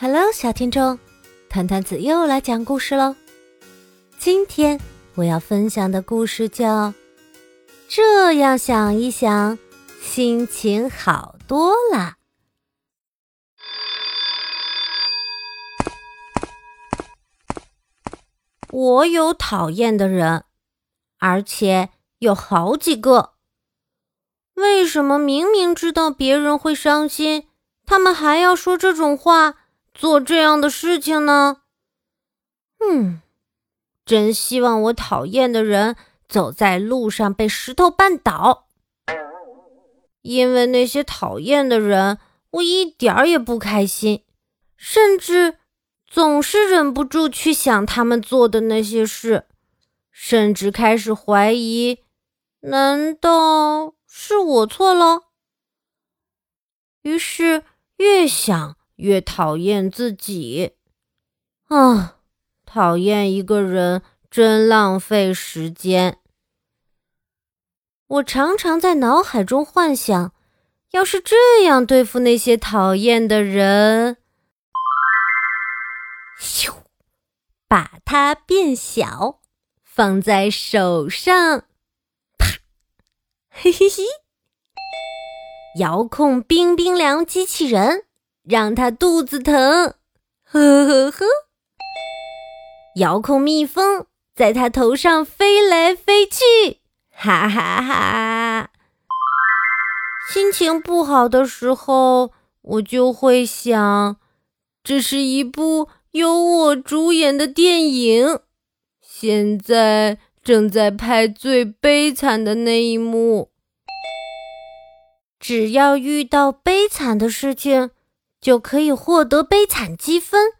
Hello，小听众，团团子又来讲故事喽。今天我要分享的故事叫《这样想一想，心情好多了》。我有讨厌的人，而且有好几个。为什么明明知道别人会伤心，他们还要说这种话？做这样的事情呢？嗯，真希望我讨厌的人走在路上被石头绊倒。因为那些讨厌的人，我一点儿也不开心，甚至总是忍不住去想他们做的那些事，甚至开始怀疑：难道是我错了？于是越想。越讨厌自己啊！讨厌一个人真浪费时间。我常常在脑海中幻想，要是这样对付那些讨厌的人，咻，把它变小，放在手上，啪，嘿嘿嘿，遥控冰冰凉机器人。让他肚子疼，呵呵呵。遥控蜜蜂在他头上飞来飞去，哈哈哈。心情不好的时候，我就会想，这是一部由我主演的电影，现在正在拍最悲惨的那一幕。只要遇到悲惨的事情。就可以获得悲惨积分，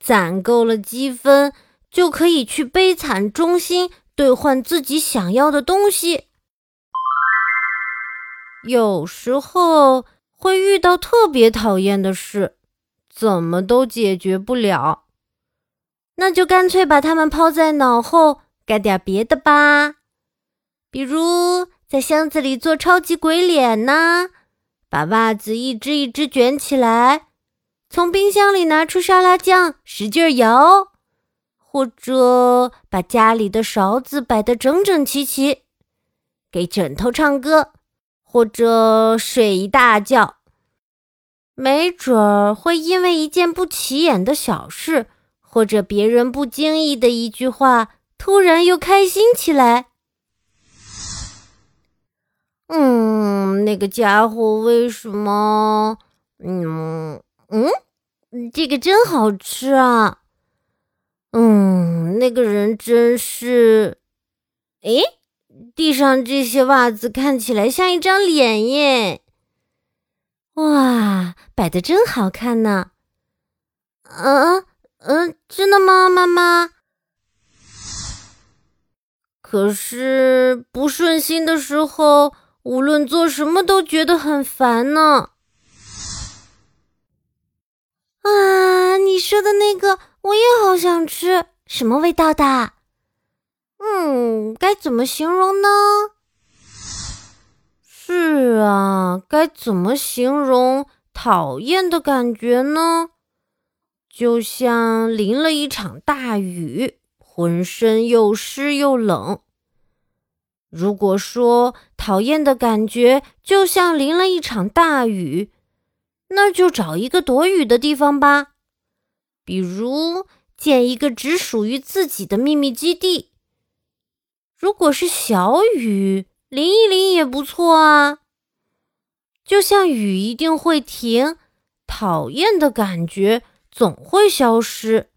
攒够了积分，就可以去悲惨中心兑换自己想要的东西。有时候会遇到特别讨厌的事，怎么都解决不了，那就干脆把它们抛在脑后，干点别的吧。比如在箱子里做超级鬼脸呢。把袜子一只一只卷起来，从冰箱里拿出沙拉酱，使劲摇；或者把家里的勺子摆得整整齐齐，给枕头唱歌，或者睡一大觉。没准儿会因为一件不起眼的小事，或者别人不经意的一句话，突然又开心起来。嗯，那个家伙为什么？嗯嗯，这个真好吃啊！嗯，那个人真是……诶，地上这些袜子看起来像一张脸耶！哇，摆的真好看呢！嗯嗯，真的吗，妈妈？可是不顺心的时候。无论做什么都觉得很烦呢。啊，你说的那个我也好想吃，什么味道的？嗯，该怎么形容呢？是啊，该怎么形容讨厌的感觉呢？就像淋了一场大雨，浑身又湿又冷。如果说讨厌的感觉就像淋了一场大雨，那就找一个躲雨的地方吧，比如建一个只属于自己的秘密基地。如果是小雨，淋一淋也不错啊。就像雨一定会停，讨厌的感觉总会消失。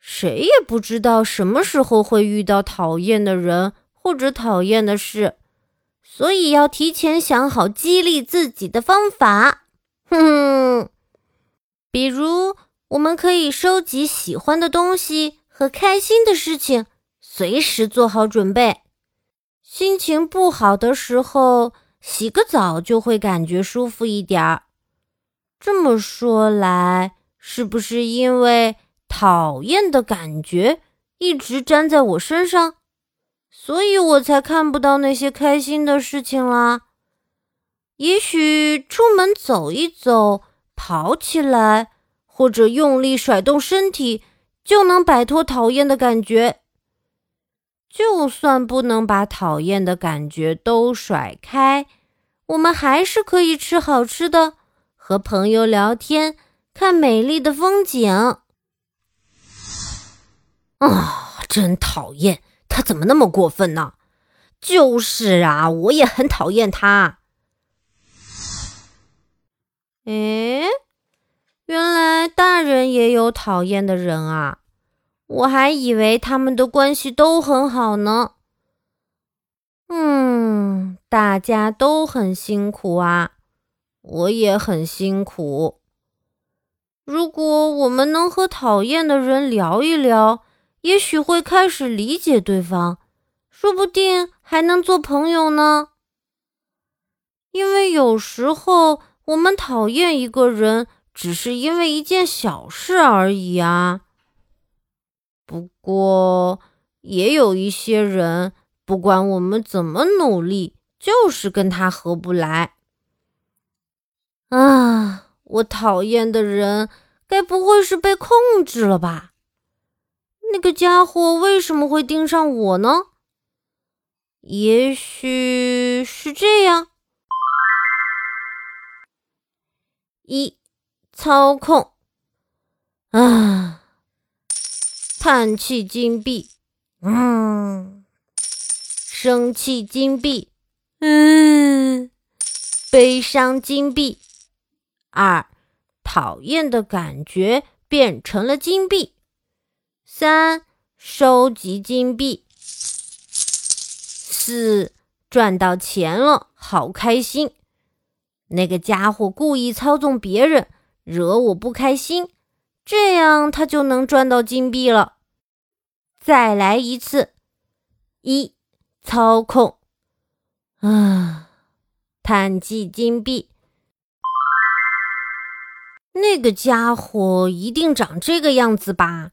谁也不知道什么时候会遇到讨厌的人。或者讨厌的事，所以要提前想好激励自己的方法。哼，比如我们可以收集喜欢的东西和开心的事情，随时做好准备。心情不好的时候，洗个澡就会感觉舒服一点儿。这么说来，是不是因为讨厌的感觉一直粘在我身上？所以我才看不到那些开心的事情啦。也许出门走一走、跑起来，或者用力甩动身体，就能摆脱讨厌的感觉。就算不能把讨厌的感觉都甩开，我们还是可以吃好吃的，和朋友聊天，看美丽的风景。啊，真讨厌！他怎么那么过分呢？就是啊，我也很讨厌他。诶，原来大人也有讨厌的人啊！我还以为他们的关系都很好呢。嗯，大家都很辛苦啊，我也很辛苦。如果我们能和讨厌的人聊一聊，也许会开始理解对方。说不定还能做朋友呢。因为有时候我们讨厌一个人，只是因为一件小事而已啊。不过，也有一些人，不管我们怎么努力，就是跟他合不来。啊，我讨厌的人，该不会是被控制了吧？那个家伙为什么会盯上我呢？也许是这样：一、操控，啊，叹气金币，嗯，生气金币，嗯，悲伤金币。二、讨厌的感觉变成了金币。三、收集金币。四赚到钱了，好开心！那个家伙故意操纵别人，惹我不开心，这样他就能赚到金币了。再来一次，一操控啊，叹气金币。那个家伙一定长这个样子吧？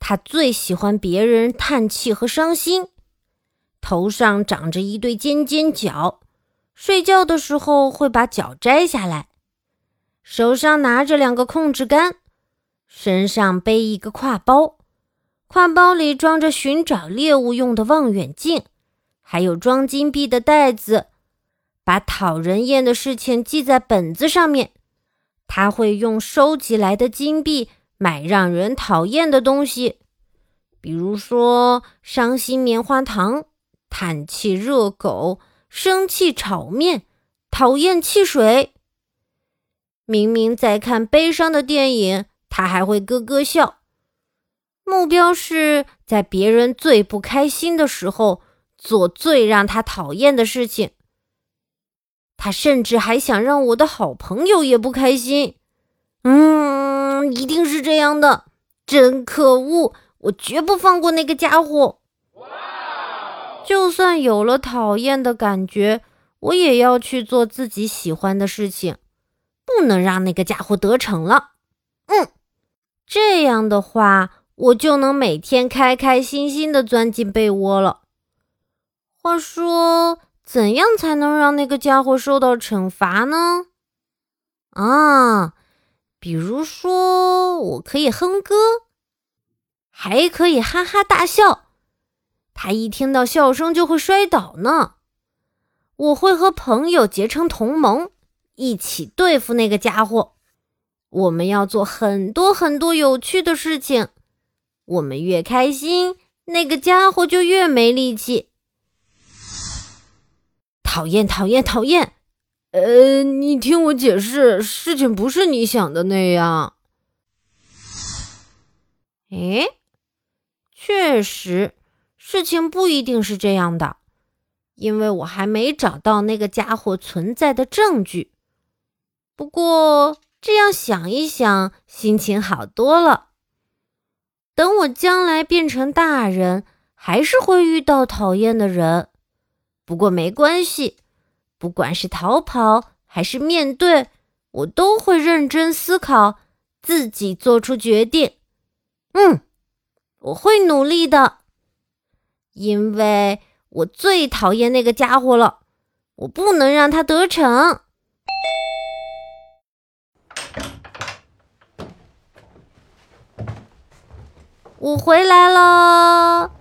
他最喜欢别人叹气和伤心。头上长着一对尖尖角，睡觉的时候会把角摘下来。手上拿着两个控制杆，身上背一个挎包，挎包里装着寻找猎物用的望远镜，还有装金币的袋子。把讨人厌的事情记在本子上面。他会用收集来的金币买让人讨厌的东西，比如说伤心棉花糖。叹气热狗，生气炒面，讨厌汽水。明明在看悲伤的电影，他还会咯咯笑。目标是在别人最不开心的时候做最让他讨厌的事情。他甚至还想让我的好朋友也不开心。嗯，一定是这样的，真可恶！我绝不放过那个家伙。就算有了讨厌的感觉，我也要去做自己喜欢的事情，不能让那个家伙得逞了。嗯，这样的话，我就能每天开开心心的钻进被窝了。话说，怎样才能让那个家伙受到惩罚呢？啊，比如说，我可以哼歌，还可以哈哈大笑。他一听到笑声就会摔倒呢。我会和朋友结成同盟，一起对付那个家伙。我们要做很多很多有趣的事情。我们越开心，那个家伙就越没力气。讨厌，讨厌，讨厌！呃，你听我解释，事情不是你想的那样。诶，确实。事情不一定是这样的，因为我还没找到那个家伙存在的证据。不过这样想一想，心情好多了。等我将来变成大人，还是会遇到讨厌的人。不过没关系，不管是逃跑还是面对我都会认真思考自己做出决定。嗯我会努力的因为我最讨厌那个家伙了我不能让他得逞。我回来了。